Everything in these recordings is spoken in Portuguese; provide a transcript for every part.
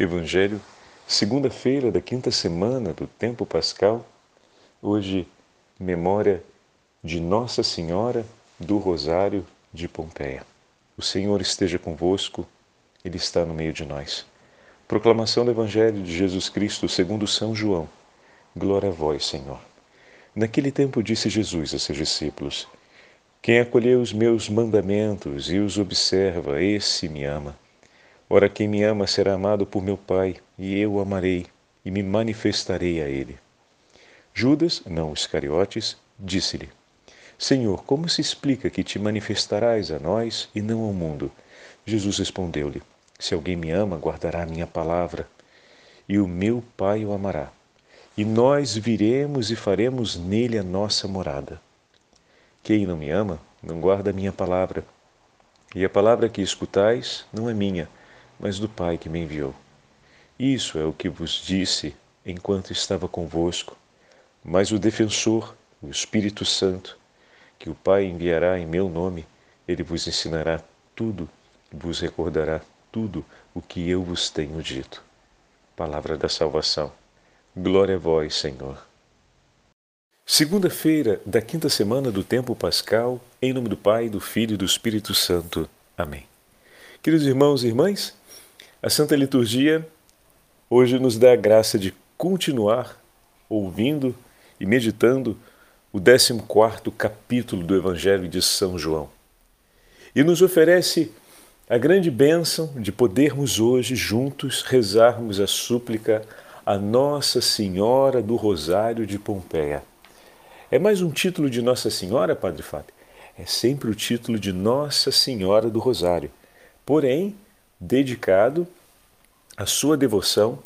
Evangelho, segunda-feira da quinta semana do tempo pascal. Hoje, memória de Nossa Senhora do Rosário de Pompeia. O Senhor esteja convosco, Ele está no meio de nós. Proclamação do Evangelho de Jesus Cristo segundo São João. Glória a vós, Senhor. Naquele tempo disse Jesus a seus discípulos: Quem acolheu os meus mandamentos e os observa, esse me ama. Ora, quem me ama será amado por meu Pai, e eu o amarei e me manifestarei a ele. Judas, não Iscariotes, disse-lhe: Senhor, como se explica que te manifestarás a nós e não ao mundo? Jesus respondeu-lhe: Se alguém me ama, guardará a minha palavra, e o meu Pai o amará. E nós viremos e faremos nele a nossa morada. Quem não me ama, não guarda a minha palavra. E a palavra que escutais não é minha, mas do Pai que me enviou. Isso é o que vos disse enquanto estava convosco. Mas o defensor, o Espírito Santo, que o Pai enviará em meu nome, ele vos ensinará tudo, vos recordará tudo o que eu vos tenho dito. Palavra da salvação. Glória a vós, Senhor. Segunda-feira da quinta semana do tempo pascal, em nome do Pai, do Filho e do Espírito Santo. Amém. Queridos irmãos e irmãs, a Santa Liturgia hoje nos dá a graça de continuar ouvindo e meditando o 14 capítulo do Evangelho de São João. E nos oferece a grande bênção de podermos hoje juntos rezarmos a súplica a Nossa Senhora do Rosário de Pompeia. É mais um título de Nossa Senhora, Padre Fábio? É sempre o título de Nossa Senhora do Rosário. Porém, dedicado à sua devoção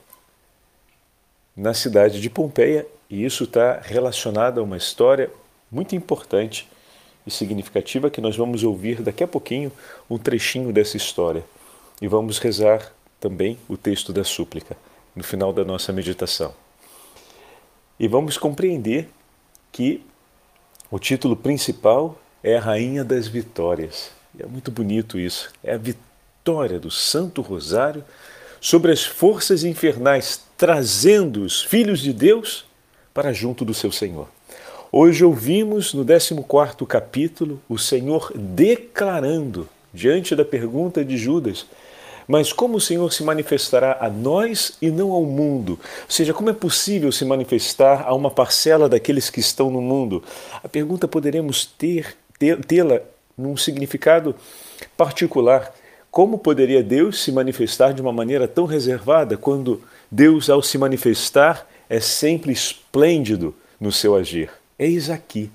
na cidade de Pompeia, e isso está relacionado a uma história muito importante e significativa que nós vamos ouvir daqui a pouquinho um trechinho dessa história. E vamos rezar também o texto da súplica no final da nossa meditação. E vamos compreender que o título principal é a Rainha das Vitórias. E é muito bonito isso. É a vitória vitória do Santo Rosário sobre as forças infernais, trazendo os filhos de Deus para junto do seu Senhor. Hoje ouvimos no 14 capítulo o Senhor declarando, diante da pergunta de Judas, mas como o Senhor se manifestará a nós e não ao mundo? Ou seja, como é possível se manifestar a uma parcela daqueles que estão no mundo? A pergunta poderemos ter tê-la num significado particular como poderia Deus se manifestar de uma maneira tão reservada quando Deus, ao se manifestar, é sempre esplêndido no seu agir? Eis aqui.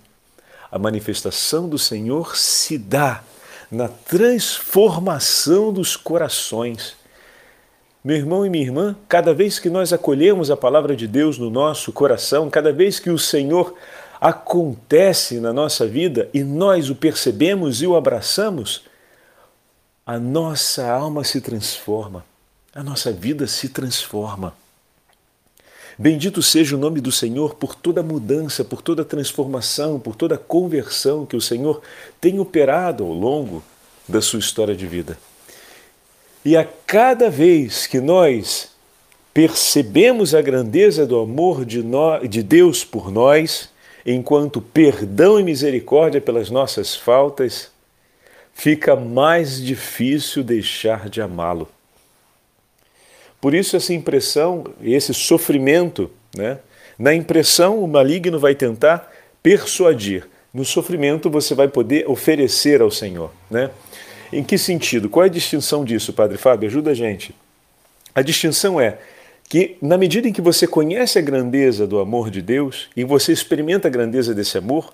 A manifestação do Senhor se dá na transformação dos corações. Meu irmão e minha irmã, cada vez que nós acolhemos a palavra de Deus no nosso coração, cada vez que o Senhor acontece na nossa vida e nós o percebemos e o abraçamos, a nossa alma se transforma, a nossa vida se transforma. Bendito seja o nome do Senhor por toda mudança, por toda transformação, por toda conversão que o Senhor tem operado ao longo da sua história de vida. E a cada vez que nós percebemos a grandeza do amor de, de Deus por nós, enquanto perdão e misericórdia pelas nossas faltas, fica mais difícil deixar de amá-lo. Por isso, essa impressão, esse sofrimento, né? na impressão, o maligno vai tentar persuadir. No sofrimento, você vai poder oferecer ao Senhor. Né? Em que sentido? Qual é a distinção disso, Padre Fábio? Ajuda a gente. A distinção é que, na medida em que você conhece a grandeza do amor de Deus e você experimenta a grandeza desse amor,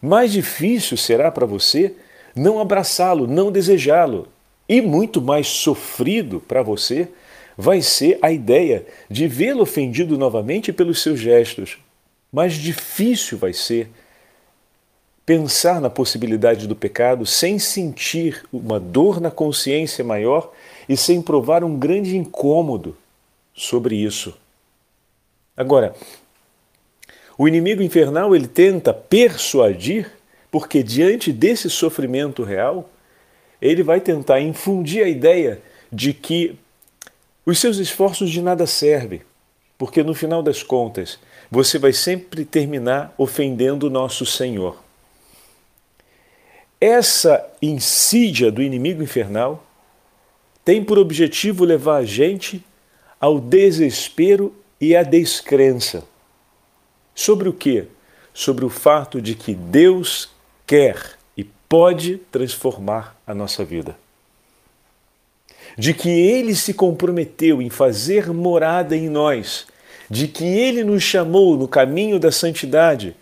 mais difícil será para você não abraçá-lo, não desejá-lo. E muito mais sofrido para você vai ser a ideia de vê-lo ofendido novamente pelos seus gestos. Mais difícil vai ser pensar na possibilidade do pecado sem sentir uma dor na consciência maior e sem provar um grande incômodo sobre isso. Agora, o inimigo infernal ele tenta persuadir porque diante desse sofrimento real, ele vai tentar infundir a ideia de que os seus esforços de nada servem, porque no final das contas você vai sempre terminar ofendendo o nosso Senhor. Essa insídia do inimigo infernal tem por objetivo levar a gente ao desespero e à descrença. Sobre o que? Sobre o fato de que Deus quer e pode transformar a nossa vida. De que Ele se comprometeu em fazer morada em nós, de que Ele nos chamou no caminho da santidade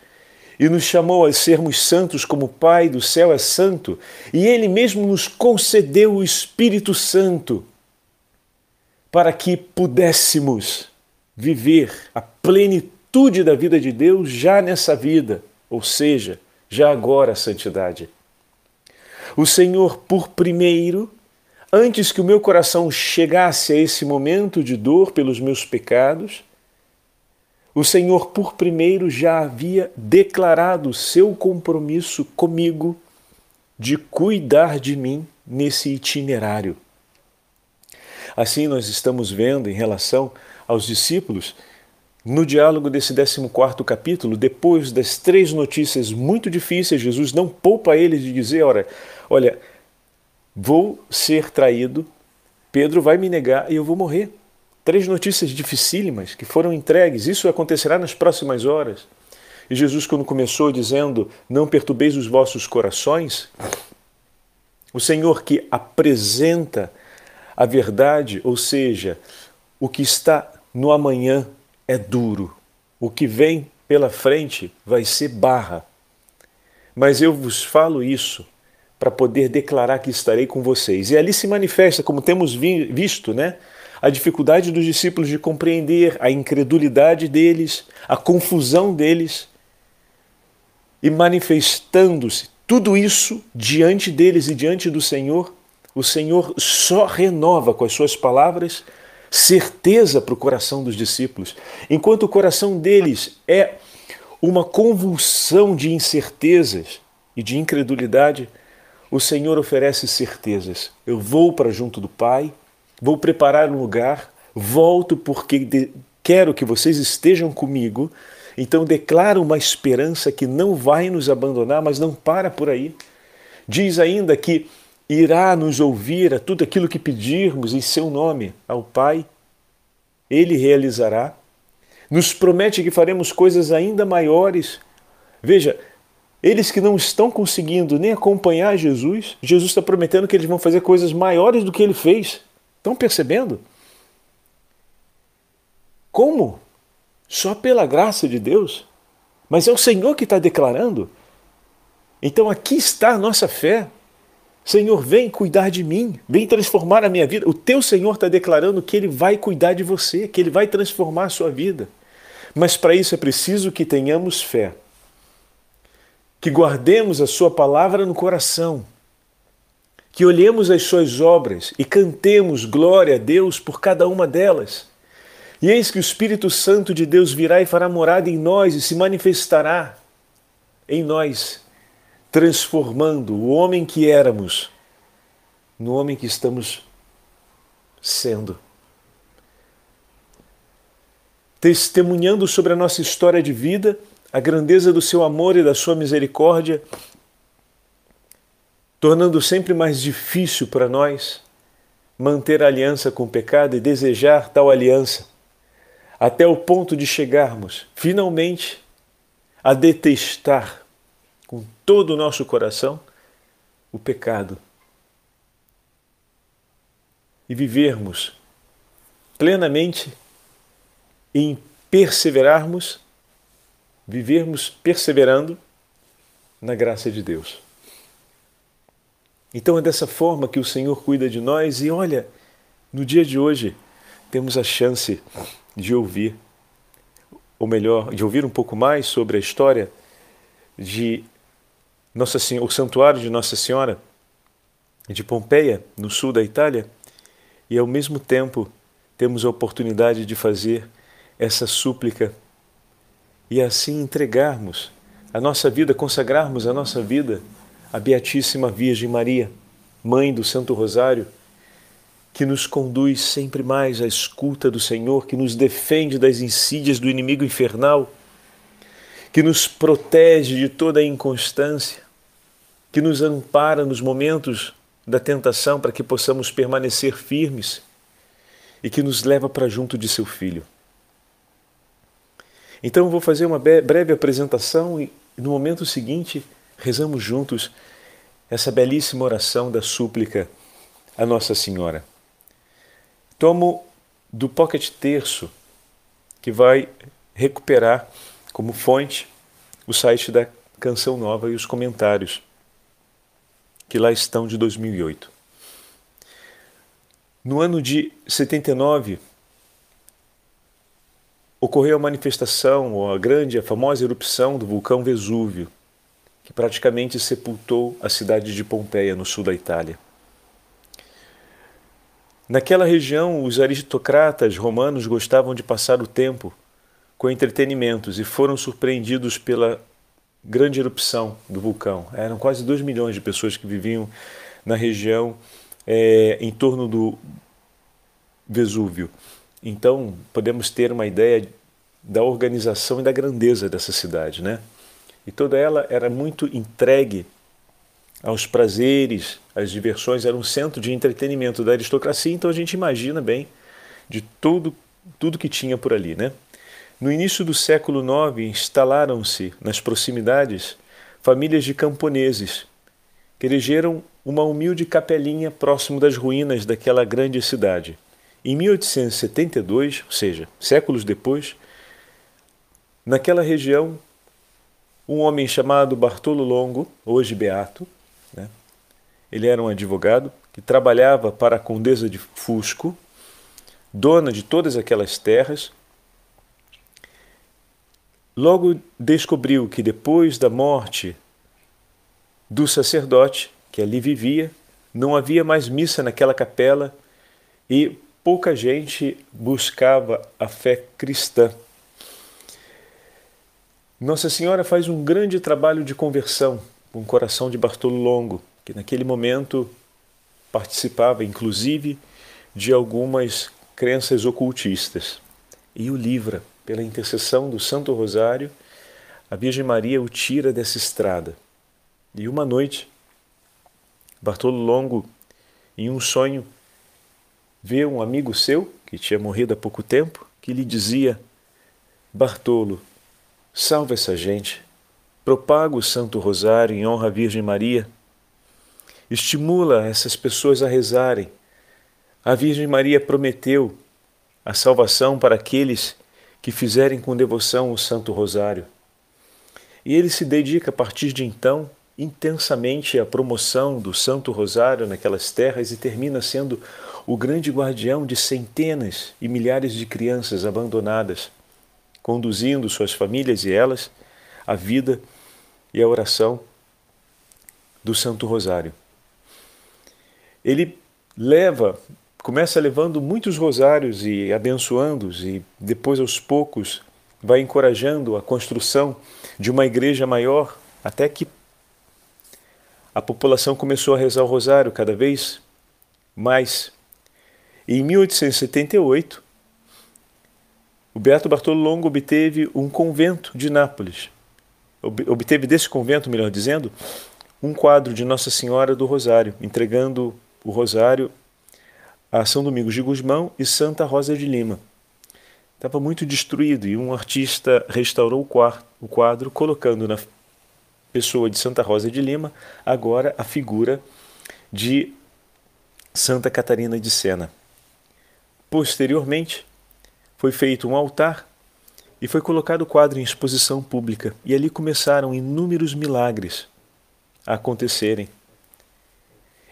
e nos chamou a sermos santos como o Pai do céu é santo, e Ele mesmo nos concedeu o Espírito Santo para que pudéssemos viver a plenitude da vida de Deus já nessa vida, ou seja, já agora a santidade. O Senhor, por primeiro, antes que o meu coração chegasse a esse momento de dor pelos meus pecados, o Senhor, por primeiro, já havia declarado seu compromisso comigo de cuidar de mim nesse itinerário. Assim, nós estamos vendo em relação aos discípulos, no diálogo desse 14 capítulo, depois das três notícias muito difíceis, Jesus não poupa eles de dizer: olha, olha, vou ser traído, Pedro vai me negar e eu vou morrer. Três notícias dificílimas que foram entregues. Isso acontecerá nas próximas horas. E Jesus, quando começou dizendo: Não perturbeis os vossos corações, o Senhor que apresenta a verdade, ou seja, o que está no amanhã é duro, o que vem pela frente vai ser barra. Mas eu vos falo isso para poder declarar que estarei com vocês. E ali se manifesta, como temos visto, né? a dificuldade dos discípulos de compreender, a incredulidade deles, a confusão deles, e manifestando-se tudo isso diante deles e diante do Senhor, o Senhor só renova com as suas palavras certeza para o coração dos discípulos, enquanto o coração deles é uma convulsão de incertezas e de incredulidade, o Senhor oferece certezas. Eu vou para junto do Pai, vou preparar um lugar, volto porque quero que vocês estejam comigo. Então declara uma esperança que não vai nos abandonar, mas não para por aí. Diz ainda que irá nos ouvir a tudo aquilo que pedirmos em seu nome ao Pai. Ele realizará. Nos promete que faremos coisas ainda maiores. Veja, eles que não estão conseguindo nem acompanhar Jesus, Jesus está prometendo que eles vão fazer coisas maiores do que ele fez. Estão percebendo? Como? Só pela graça de Deus? Mas é o Senhor que está declarando. Então aqui está a nossa fé. Senhor, vem cuidar de mim, vem transformar a minha vida. O teu Senhor está declarando que Ele vai cuidar de você, que Ele vai transformar a sua vida. Mas para isso é preciso que tenhamos fé, que guardemos a Sua palavra no coração, que olhemos as suas obras e cantemos glória a Deus por cada uma delas. E eis que o Espírito Santo de Deus virá e fará morada em nós e se manifestará em nós, transformando o homem que éramos no homem que estamos sendo. Testemunhando sobre a nossa história de vida, a grandeza do seu amor e da sua misericórdia tornando sempre mais difícil para nós manter a aliança com o pecado e desejar tal aliança, até o ponto de chegarmos, finalmente, a detestar com todo o nosso coração o pecado e vivermos plenamente em perseverarmos, vivermos perseverando na graça de Deus. Então é dessa forma que o Senhor cuida de nós e olha, no dia de hoje temos a chance de ouvir, ou melhor, de ouvir um pouco mais sobre a história de Nossa Senhora, o santuário de Nossa Senhora de Pompeia, no sul da Itália, e ao mesmo tempo temos a oportunidade de fazer essa súplica e assim entregarmos a nossa vida, consagrarmos a nossa vida a Beatíssima Virgem Maria, Mãe do Santo Rosário, que nos conduz sempre mais à escuta do Senhor, que nos defende das insídias do inimigo infernal, que nos protege de toda a inconstância, que nos ampara nos momentos da tentação para que possamos permanecer firmes e que nos leva para junto de seu Filho. Então vou fazer uma breve apresentação e no momento seguinte rezamos juntos essa belíssima oração da súplica a Nossa Senhora. Tomo do Pocket Terço, que vai recuperar como fonte o site da Canção Nova e os comentários que lá estão de 2008. No ano de 79, ocorreu a manifestação, a grande, a famosa erupção do vulcão Vesúvio, que praticamente sepultou a cidade de Pompeia, no sul da Itália. Naquela região, os aristocratas romanos gostavam de passar o tempo com entretenimentos e foram surpreendidos pela grande erupção do vulcão. Eram quase 2 milhões de pessoas que viviam na região é, em torno do Vesúvio. Então, podemos ter uma ideia da organização e da grandeza dessa cidade, né? E toda ela era muito entregue aos prazeres, às diversões, era um centro de entretenimento da aristocracia, então a gente imagina bem de tudo, tudo que tinha por ali. Né? No início do século IX, instalaram-se nas proximidades famílias de camponeses que elegeram uma humilde capelinha próximo das ruínas daquela grande cidade. Em 1872, ou seja, séculos depois, naquela região, um homem chamado Bartolo Longo, hoje beato, né? Ele era um advogado que trabalhava para a Condesa de Fusco, dona de todas aquelas terras. Logo descobriu que depois da morte do sacerdote que ali vivia, não havia mais missa naquela capela e pouca gente buscava a fé cristã. Nossa Senhora faz um grande trabalho de conversão com o coração de Bartolo Longo, que naquele momento participava inclusive de algumas crenças ocultistas, e o livra pela intercessão do Santo Rosário. A Virgem Maria o tira dessa estrada. E uma noite, Bartolo Longo, em um sonho, vê um amigo seu, que tinha morrido há pouco tempo, que lhe dizia: Bartolo, salva essa gente, propaga o Santo Rosário em honra à Virgem Maria, estimula essas pessoas a rezarem. A Virgem Maria prometeu a salvação para aqueles que fizerem com devoção o Santo Rosário. E ele se dedica a partir de então intensamente à promoção do Santo Rosário naquelas terras e termina sendo o grande guardião de centenas e milhares de crianças abandonadas, conduzindo suas famílias e elas à vida e a oração do Santo Rosário. Ele leva, começa levando muitos rosários e abençoando-os, e depois, aos poucos, vai encorajando a construção de uma igreja maior, até que a população começou a rezar o rosário cada vez mais. E em 1878, o Beato Bartolo Longo obteve um convento de Nápoles obteve desse convento, melhor dizendo, um quadro de Nossa Senhora do Rosário, entregando o Rosário a São Domingos de Gusmão e Santa Rosa de Lima. Estava muito destruído e um artista restaurou o quadro, colocando na pessoa de Santa Rosa de Lima agora a figura de Santa Catarina de Sena. Posteriormente, foi feito um altar e foi colocado o quadro em exposição pública, e ali começaram inúmeros milagres a acontecerem.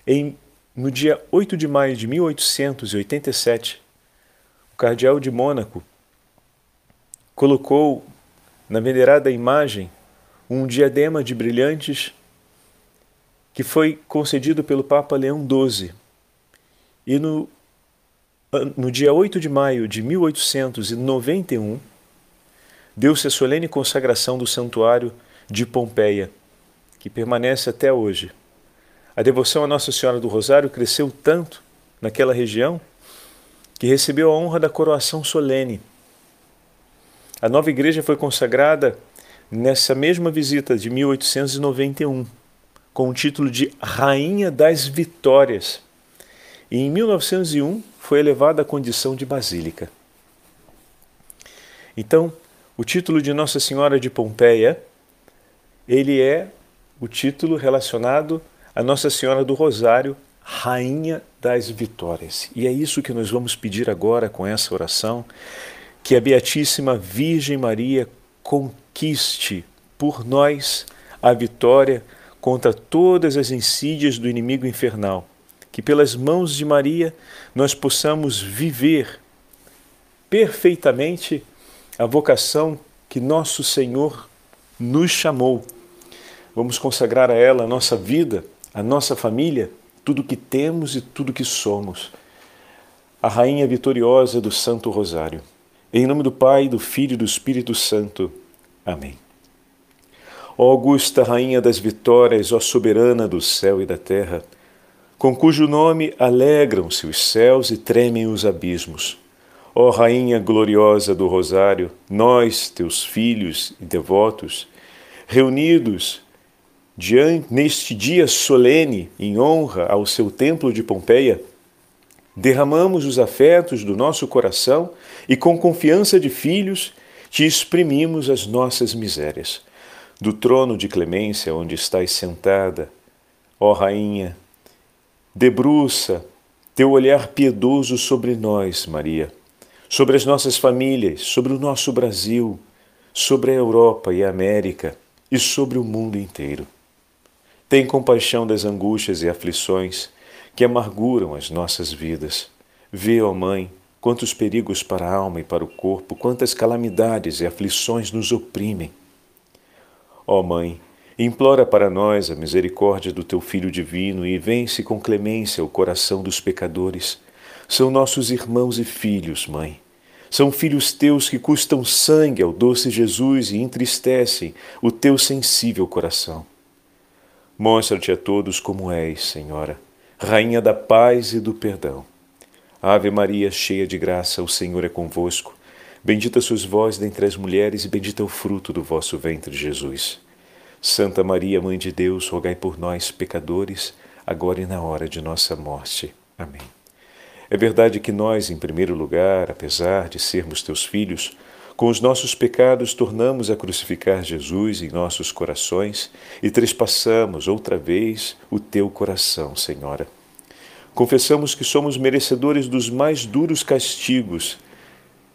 Em, no dia 8 de maio de 1887, o cardeal de Mônaco colocou na venerada imagem um diadema de brilhantes que foi concedido pelo Papa Leão XII. E no, no dia 8 de maio de 1891, deu-se a solene consagração do santuário de Pompeia, que permanece até hoje. A devoção a Nossa Senhora do Rosário cresceu tanto naquela região, que recebeu a honra da coroação solene. A nova igreja foi consagrada nessa mesma visita de 1891, com o título de Rainha das Vitórias. E em 1901 foi elevada à condição de basílica. Então, o título de Nossa Senhora de Pompeia, ele é o título relacionado a Nossa Senhora do Rosário, Rainha das Vitórias. E é isso que nós vamos pedir agora com essa oração, que a Beatíssima Virgem Maria conquiste por nós a vitória contra todas as insídias do inimigo infernal. Que pelas mãos de Maria nós possamos viver perfeitamente a vocação que nosso Senhor nos chamou. Vamos consagrar a ela a nossa vida, a nossa família, tudo que temos e tudo que somos. A Rainha vitoriosa do Santo Rosário. Em nome do Pai, do Filho e do Espírito Santo. Amém. Ó augusta Rainha das Vitórias, ó soberana do céu e da terra, com cujo nome alegram-se os céus e tremem os abismos. Ó Rainha gloriosa do Rosário, nós, teus filhos e devotos, reunidos diante, neste dia solene em honra ao seu templo de Pompeia, derramamos os afetos do nosso coração e, com confiança de filhos, te exprimimos as nossas misérias. Do trono de clemência onde estás sentada, ó Rainha, debruça teu olhar piedoso sobre nós, Maria, sobre as nossas famílias, sobre o nosso Brasil, sobre a Europa e a América e sobre o mundo inteiro. Tem compaixão das angústias e aflições que amarguram as nossas vidas. Vê, ó Mãe, quantos perigos para a alma e para o corpo, quantas calamidades e aflições nos oprimem. Ó Mãe, implora para nós a misericórdia do teu Filho divino e vence com clemência o coração dos pecadores. São nossos irmãos e filhos, Mãe. São filhos teus que custam sangue ao doce Jesus e entristecem o teu sensível coração. Mostra-te a todos como és, Senhora Rainha da paz e do perdão. Ave Maria, cheia de graça, o Senhor é convosco. Bendita sois vós dentre as mulheres, e bendito é o fruto do vosso ventre, Jesus. Santa Maria, Mãe de Deus, rogai por nós, pecadores, agora e na hora de nossa morte. Amém. É verdade que nós, em primeiro lugar, apesar de sermos teus filhos, com os nossos pecados tornamos a crucificar Jesus em nossos corações e trespassamos outra vez o teu coração, Senhora. Confessamos que somos merecedores dos mais duros castigos.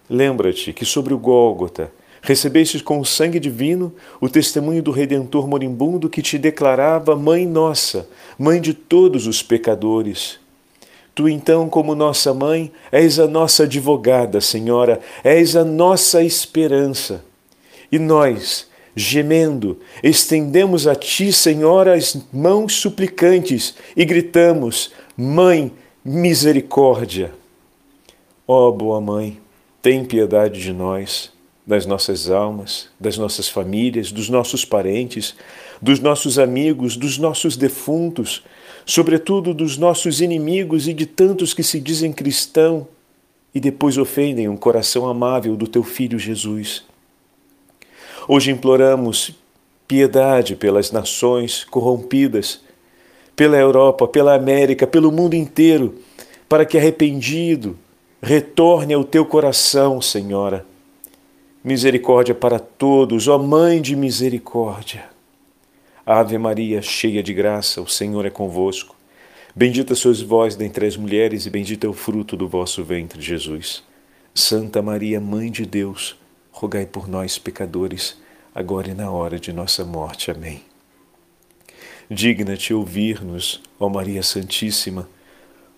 Lembra-te que sobre o Gólgota recebestes com o sangue divino o testemunho do Redentor moribundo que te declarava Mãe Nossa, Mãe de todos os pecadores. Tu, então, como nossa mãe, és a nossa advogada, Senhora, és a nossa esperança. E nós, gemendo, estendemos a Ti, Senhora, as mãos suplicantes e gritamos: Mãe, misericórdia. Ó oh, boa Mãe, tem piedade de nós, das nossas almas, das nossas famílias, dos nossos parentes, dos nossos amigos, dos nossos defuntos sobretudo dos nossos inimigos e de tantos que se dizem cristão e depois ofendem um coração amável do teu filho Jesus. Hoje imploramos piedade pelas nações corrompidas, pela Europa, pela América, pelo mundo inteiro, para que arrependido retorne ao teu coração, Senhora. Misericórdia para todos, ó Mãe de misericórdia. Ave Maria, cheia de graça, o Senhor é convosco. Bendita sois vós dentre as mulheres, e bendito é o fruto do vosso ventre, Jesus. Santa Maria, Mãe de Deus, rogai por nós, pecadores, agora e na hora de nossa morte. Amém. Digna-te ouvir-nos, ó Maria Santíssima,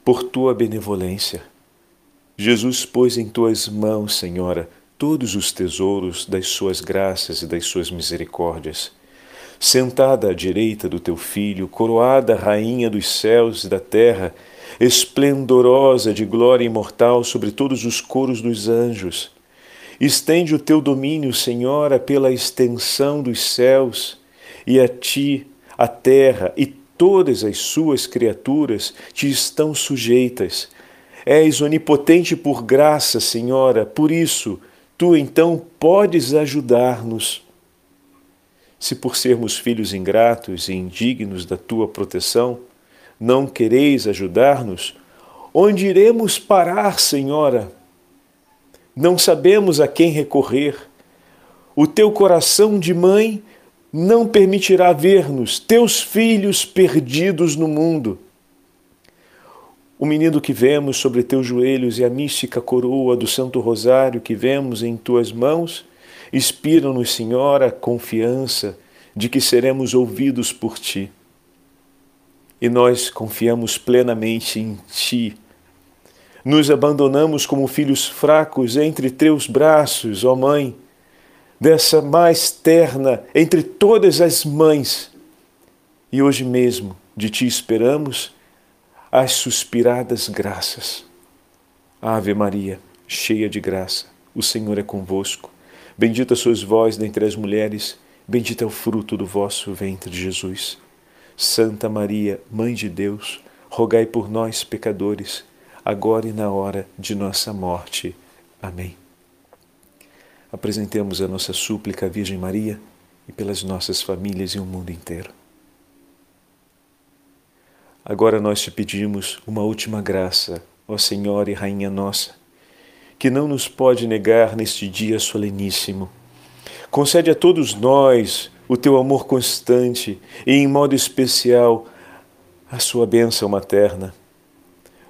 por tua benevolência. Jesus pôs em tuas mãos, Senhora, todos os tesouros das suas graças e das suas misericórdias sentada à direita do teu filho, coroada rainha dos céus e da terra, esplendorosa de glória imortal sobre todos os coros dos anjos. Estende o teu domínio, Senhora, pela extensão dos céus, e a ti, a terra e todas as suas criaturas te estão sujeitas, És onipotente por graça, Senhora, por isso, tu então podes ajudar-nos. Se por sermos filhos ingratos e indignos da tua proteção, não quereis ajudar-nos, onde iremos parar, Senhora? Não sabemos a quem recorrer. O teu coração de mãe não permitirá ver-nos, teus filhos perdidos no mundo. O menino que vemos sobre teus joelhos e a mística coroa do Santo Rosário que vemos em tuas mãos inspiram-nos, Senhor, a confiança de que seremos ouvidos por ti. E nós confiamos plenamente em ti. Nos abandonamos como filhos fracos entre teus braços, ó Mãe dessa mais terna entre todas as mães. E hoje mesmo de ti esperamos as suspiradas graças. Ave Maria, cheia de graça, o Senhor é convosco. Bendita sois vós dentre as mulheres, bendito é o fruto do vosso ventre, Jesus. Santa Maria, Mãe de Deus, rogai por nós, pecadores, agora e na hora de nossa morte. Amém apresentemos a nossa súplica à Virgem Maria e pelas nossas famílias e o mundo inteiro. Agora nós te pedimos uma última graça, ó Senhora e Rainha nossa, que não nos pode negar neste dia soleníssimo. Concede a todos nós o teu amor constante e, em modo especial, a sua bênção materna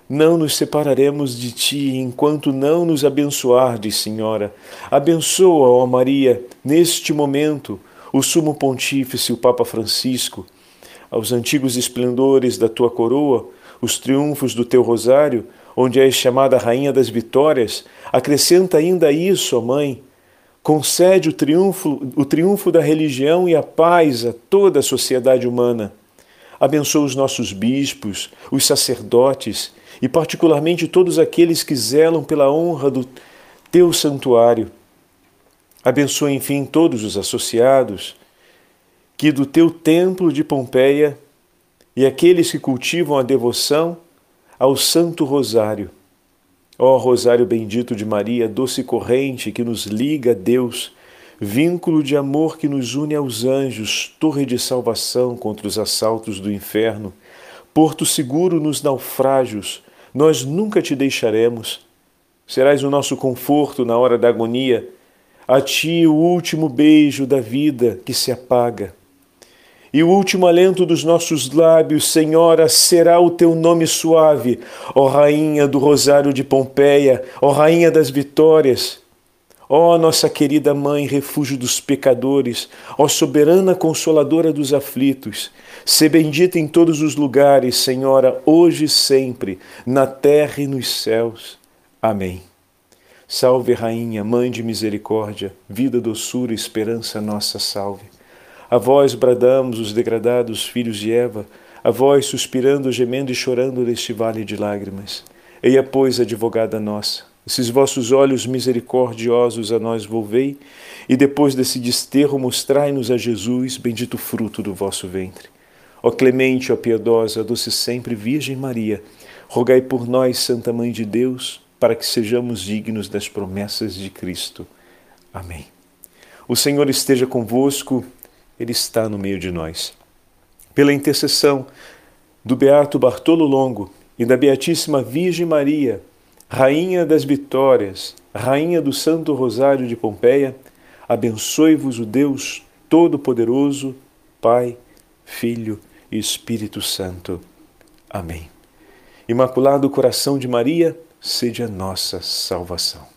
não nos separaremos de ti enquanto não nos abençoardes, Senhora. Abençoa, ó Maria, neste momento, o Sumo Pontífice, o Papa Francisco, aos antigos esplendores da tua coroa, os triunfos do teu rosário, onde és chamada Rainha das Vitórias, acrescenta ainda isso, ó Mãe. Concede o triunfo, o triunfo da religião e a paz a toda a sociedade humana. Abençoa os nossos bispos, os sacerdotes e, particularmente, todos aqueles que zelam pela honra do teu santuário. Abençoa, enfim, todos os associados que do teu templo de Pompeia e aqueles que cultivam a devoção ao Santo Rosário. Ó Rosário bendito de Maria, doce corrente que nos liga a Deus, vínculo de amor que nos une aos anjos, torre de salvação contra os assaltos do inferno, porto seguro nos naufrágios, nós nunca te deixaremos. Serás o nosso conforto na hora da agonia, a ti o último beijo da vida que se apaga. E o último alento dos nossos lábios, Senhora, será o teu nome suave, ó Rainha do Rosário de Pompeia, ó Rainha das Vitórias. Ó nossa querida Mãe, refúgio dos pecadores, ó soberana consoladora dos aflitos, se bendita em todos os lugares, Senhora, hoje e sempre, na terra e nos céus. Amém. Salve, Rainha, Mãe de misericórdia, vida, doçura e esperança nossa, salve. A vós bradamos os degradados filhos de Eva, a vós suspirando, gemendo e chorando neste vale de lágrimas. Eia, pois, advogada nossa, esses vossos olhos misericordiosos a nós volvei, e depois desse desterro mostrai-nos a Jesus, bendito fruto do vosso ventre. Ó clemente, ó piedosa, doce sempre Virgem Maria, rogai por nós, Santa Mãe de Deus, para que sejamos dignos das promessas de Cristo. Amém. O Senhor esteja convosco, Ele está no meio de nós. Pela intercessão do Beato Bartolo Longo e da Beatíssima Virgem Maria, Rainha das Vitórias, Rainha do Santo Rosário de Pompeia, abençoe-vos o Deus Todo-Poderoso, Pai, Filho e Espírito Santo. Amém. Imaculado Coração de Maria, seja nossa salvação.